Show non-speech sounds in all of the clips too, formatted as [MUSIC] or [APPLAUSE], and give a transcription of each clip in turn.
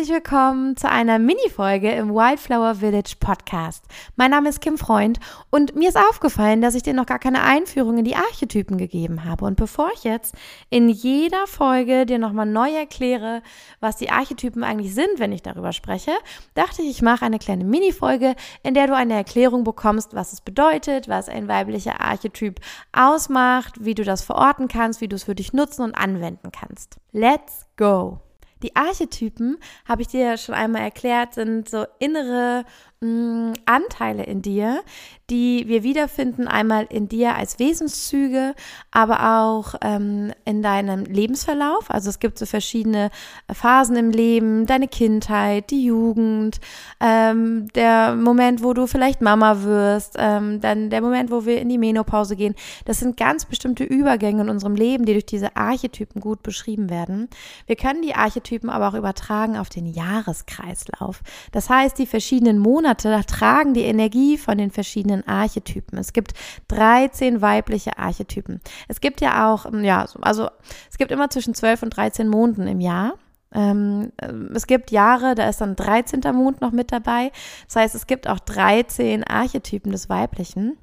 herzlich willkommen zu einer Mini-Folge im Wildflower Village Podcast. Mein Name ist Kim Freund und mir ist aufgefallen, dass ich dir noch gar keine Einführung in die Archetypen gegeben habe. Und bevor ich jetzt in jeder Folge dir nochmal neu erkläre, was die Archetypen eigentlich sind, wenn ich darüber spreche, dachte ich, ich mache eine kleine Mini-Folge, in der du eine Erklärung bekommst, was es bedeutet, was ein weiblicher Archetyp ausmacht, wie du das verorten kannst, wie du es für dich nutzen und anwenden kannst. Let's go! Die Archetypen, habe ich dir ja schon einmal erklärt, sind so innere mh, mm, Anteile in dir, die wir wiederfinden, einmal in dir als Wesenszüge, aber auch ähm, in deinem Lebensverlauf. Also es gibt so verschiedene Phasen im Leben, deine Kindheit, die Jugend, ähm, der Moment, wo du vielleicht Mama wirst, ähm, dann der Moment, wo wir in die Menopause gehen. Das sind ganz bestimmte Übergänge in unserem Leben, die durch diese Archetypen gut beschrieben werden. Wir können die Archetypen aber auch übertragen auf den Jahreskreislauf. Das heißt, die verschiedenen Monate tragen die Energie von den verschiedenen Archetypen. Es gibt 13 weibliche Archetypen. Es gibt ja auch, ähm, ja, also es gibt immer zwischen 12 und 13 Monden im Jahr. Ähm, äh, es gibt Jahre, da ist dann 13. Mond noch mit dabei. Das heißt, es gibt auch 13 Archetypen des Weiblichen.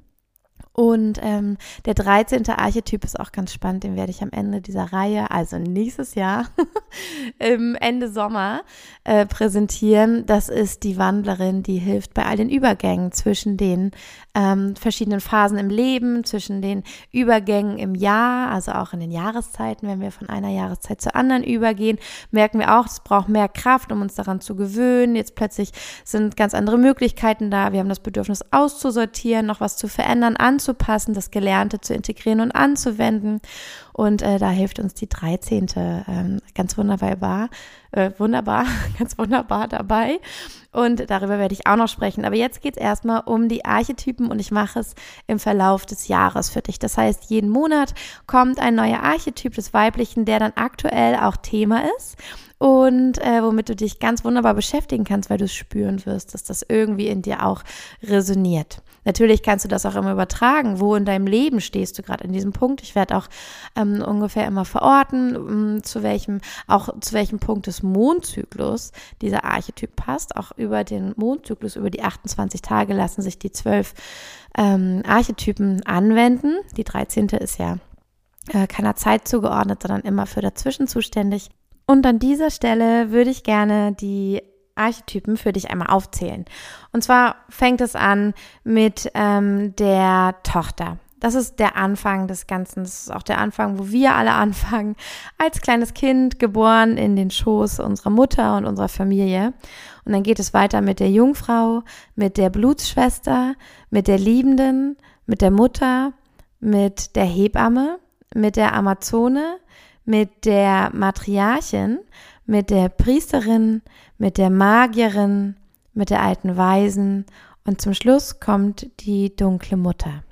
Und ähm, der 13. Archetyp ist auch ganz spannend, den werde ich am Ende dieser Reihe, also nächstes Jahr, [LAUGHS] [LAUGHS] im Ende Sommer, äh, präsentieren. Das ist die Wandlerin, die hilft bei all den Übergängen zwischen den ähm, verschiedenen Phasen im Leben, zwischen den Übergängen im Jahr, also auch in den Jahreszeiten. Wenn wir von einer Jahreszeit zur anderen übergehen, merken wir auch, es braucht mehr Kraft, um uns daran zu gewöhnen. Jetzt plötzlich sind ganz andere Möglichkeiten da. Wir haben das Bedürfnis auszusortieren, noch was zu verändern, anzupassen das Gelernte zu integrieren und anzuwenden. Und äh, da hilft uns die 13. Ähm, ganz wunderbar, äh, wunderbar, [LAUGHS] ganz wunderbar dabei. Und darüber werde ich auch noch sprechen. Aber jetzt geht es erstmal um die Archetypen und ich mache es im Verlauf des Jahres für dich. Das heißt, jeden Monat kommt ein neuer Archetyp des Weiblichen, der dann aktuell auch Thema ist und äh, womit du dich ganz wunderbar beschäftigen kannst, weil du es spüren wirst, dass das irgendwie in dir auch resoniert. Natürlich kannst du das auch immer übertragen. Wo in deinem Leben stehst du gerade in diesem Punkt? Ich werde auch ähm, ungefähr immer verorten, um, zu welchem, auch zu welchem Punkt des Mondzyklus dieser Archetyp passt. Auch über den Mondzyklus, über die 28 Tage lassen sich die zwölf ähm, Archetypen anwenden. Die 13. ist ja äh, keiner Zeit zugeordnet, sondern immer für dazwischen zuständig. Und an dieser Stelle würde ich gerne die Archetypen für dich einmal aufzählen. Und zwar fängt es an mit ähm, der Tochter. Das ist der Anfang des Ganzen. Das ist auch der Anfang, wo wir alle anfangen. Als kleines Kind geboren in den Schoß unserer Mutter und unserer Familie. Und dann geht es weiter mit der Jungfrau, mit der Blutsschwester, mit der Liebenden, mit der Mutter, mit der Hebamme, mit der Amazone, mit der Matriarchin, mit der Priesterin, mit der Magierin, mit der alten Weisen und zum Schluss kommt die dunkle Mutter.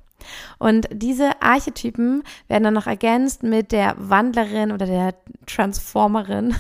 Und diese Archetypen werden dann noch ergänzt mit der Wandlerin oder der Transformerin,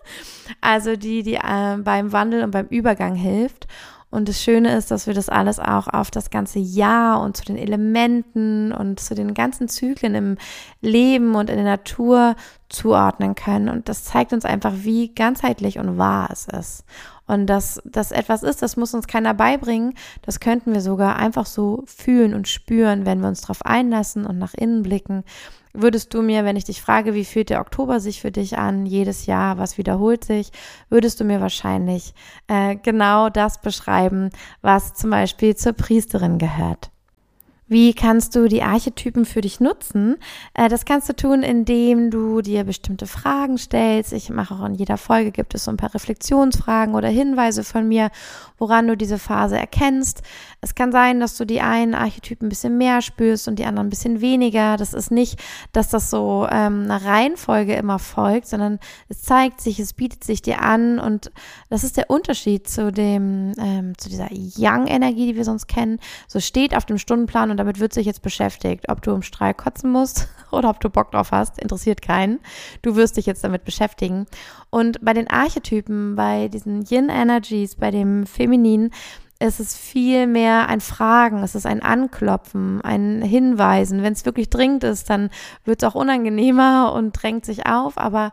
[LAUGHS] also die, die äh, beim Wandel und beim Übergang hilft. Und das Schöne ist, dass wir das alles auch auf das ganze Jahr und zu den Elementen und zu den ganzen Zyklen im Leben und in der Natur zuordnen können. Und das zeigt uns einfach, wie ganzheitlich und wahr es ist. Und dass das etwas ist, das muss uns keiner beibringen. Das könnten wir sogar einfach so fühlen und spüren, wenn wir uns darauf einlassen und nach innen blicken Würdest du mir, wenn ich dich frage, wie fühlt der Oktober sich für dich an, jedes Jahr, was wiederholt sich, würdest du mir wahrscheinlich äh, genau das beschreiben, was zum Beispiel zur Priesterin gehört. Wie kannst du die Archetypen für dich nutzen? Äh, das kannst du tun, indem du dir bestimmte Fragen stellst. Ich mache auch in jeder Folge gibt es so ein paar Reflexionsfragen oder Hinweise von mir, woran du diese Phase erkennst. Es kann sein, dass du die einen Archetypen ein bisschen mehr spürst und die anderen ein bisschen weniger. Das ist nicht, dass das so ähm, einer Reihenfolge immer folgt, sondern es zeigt sich, es bietet sich dir an und das ist der Unterschied zu dem, ähm, zu dieser Young-Energie, die wir sonst kennen. So steht auf dem Stundenplan und damit wird sich jetzt beschäftigt. Ob du im Strahl kotzen musst [LAUGHS] oder ob du Bock drauf hast, interessiert keinen. Du wirst dich jetzt damit beschäftigen. Und bei den Archetypen, bei diesen Yin-Energies, bei dem Femininen, ist es viel mehr ein Fragen, es ist ein Anklopfen, ein Hinweisen. Wenn es wirklich dringend ist, dann wird es auch unangenehmer und drängt sich auf, aber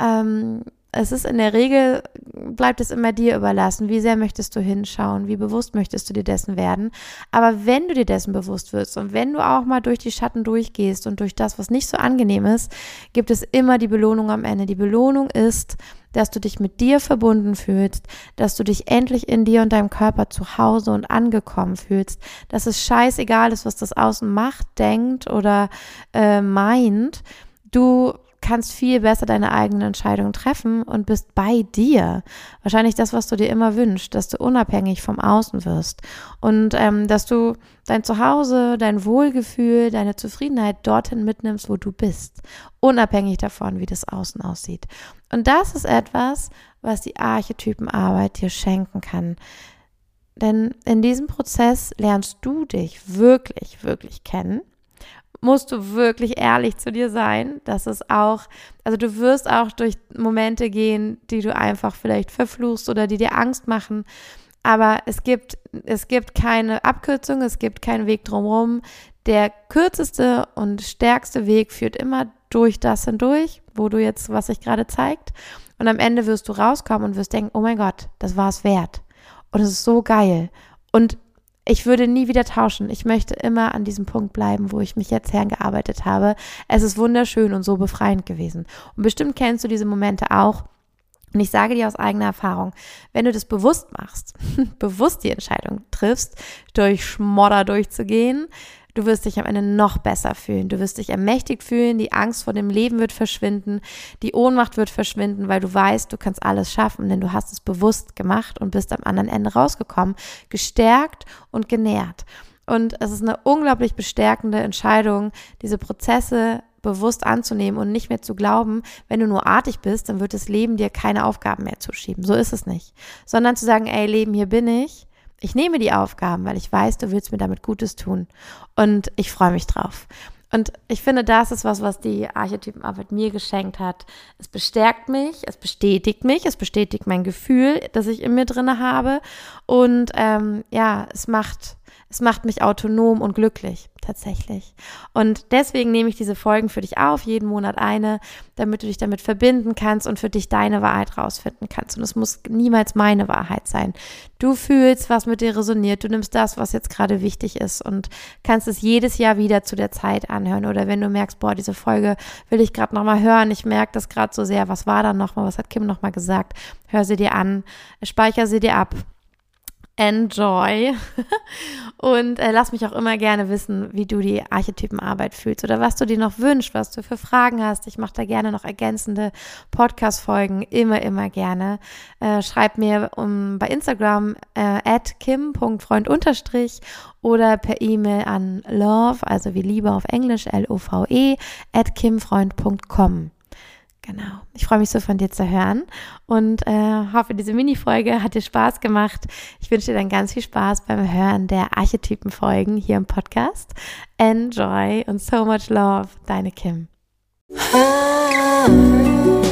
ähm, es ist in der Regel, bleibt es immer dir überlassen, wie sehr möchtest du hinschauen, wie bewusst möchtest du dir dessen werden. Aber wenn du dir dessen bewusst wirst und wenn du auch mal durch die Schatten durchgehst und durch das, was nicht so angenehm ist, gibt es immer die Belohnung am Ende. Die Belohnung ist, dass du dich mit dir verbunden fühlst, dass du dich endlich in dir und deinem Körper zu Hause und angekommen fühlst, dass es scheißegal ist, was das Außen macht, denkt oder äh, meint. Du kannst viel besser deine eigenen Entscheidungen treffen und bist bei dir. Wahrscheinlich das, was du dir immer wünschst, dass du unabhängig vom Außen wirst und ähm, dass du dein Zuhause, dein Wohlgefühl, deine Zufriedenheit dorthin mitnimmst, wo du bist, unabhängig davon, wie das Außen aussieht. Und das ist etwas, was die Archetypenarbeit dir schenken kann. Denn in diesem Prozess lernst du dich wirklich, wirklich kennen musst du wirklich ehrlich zu dir sein. Das ist auch, also du wirst auch durch Momente gehen, die du einfach vielleicht verfluchst oder die dir Angst machen. Aber es gibt, es gibt keine Abkürzung, es gibt keinen Weg drumherum. Der kürzeste und stärkste Weg führt immer durch das hindurch, wo du jetzt, was sich gerade zeigt. Und am Ende wirst du rauskommen und wirst denken, oh mein Gott, das war es wert. Und es ist so geil. Und ich würde nie wieder tauschen. Ich möchte immer an diesem Punkt bleiben, wo ich mich jetzt hergearbeitet habe. Es ist wunderschön und so befreiend gewesen. Und bestimmt kennst du diese Momente auch. Und ich sage dir aus eigener Erfahrung, wenn du das bewusst machst, [LAUGHS] bewusst die Entscheidung triffst, durch Schmodder durchzugehen, Du wirst dich am Ende noch besser fühlen. Du wirst dich ermächtigt fühlen. Die Angst vor dem Leben wird verschwinden. Die Ohnmacht wird verschwinden, weil du weißt, du kannst alles schaffen, denn du hast es bewusst gemacht und bist am anderen Ende rausgekommen, gestärkt und genährt. Und es ist eine unglaublich bestärkende Entscheidung, diese Prozesse bewusst anzunehmen und nicht mehr zu glauben, wenn du nur artig bist, dann wird das Leben dir keine Aufgaben mehr zuschieben. So ist es nicht. Sondern zu sagen, ey Leben, hier bin ich ich nehme die Aufgaben, weil ich weiß, du willst mir damit Gutes tun. Und ich freue mich drauf. Und ich finde, das ist was, was die Archetypenarbeit mir geschenkt hat. Es bestärkt mich, es bestätigt mich, es bestätigt mein Gefühl, das ich in mir drinne habe. Und ähm, ja, es macht es macht mich autonom und glücklich, tatsächlich. Und deswegen nehme ich diese Folgen für dich auf, jeden Monat eine, damit du dich damit verbinden kannst und für dich deine Wahrheit rausfinden kannst. Und es muss niemals meine Wahrheit sein. Du fühlst, was mit dir resoniert. Du nimmst das, was jetzt gerade wichtig ist und kannst es jedes Jahr wieder zu der Zeit anhören. Oder wenn du merkst, boah, diese Folge will ich gerade nochmal hören. Ich merke das gerade so sehr. Was war da nochmal? Was hat Kim nochmal gesagt? Hör sie dir an, speicher sie dir ab enjoy. Und äh, lass mich auch immer gerne wissen, wie du die Archetypenarbeit fühlst oder was du dir noch wünschst, was du für Fragen hast. Ich mache da gerne noch ergänzende Podcast-Folgen, immer, immer gerne. Äh, schreib mir um, bei Instagram äh, at kim.freund oder per E-Mail an love, also wie Liebe auf Englisch, L-O-V-E, at kimfreund.com. Genau. Ich freue mich so von dir zu hören und äh, hoffe, diese Mini-Folge hat dir Spaß gemacht. Ich wünsche dir dann ganz viel Spaß beim Hören der Archetypen-Folgen hier im Podcast. Enjoy und so much love, deine Kim. Ah.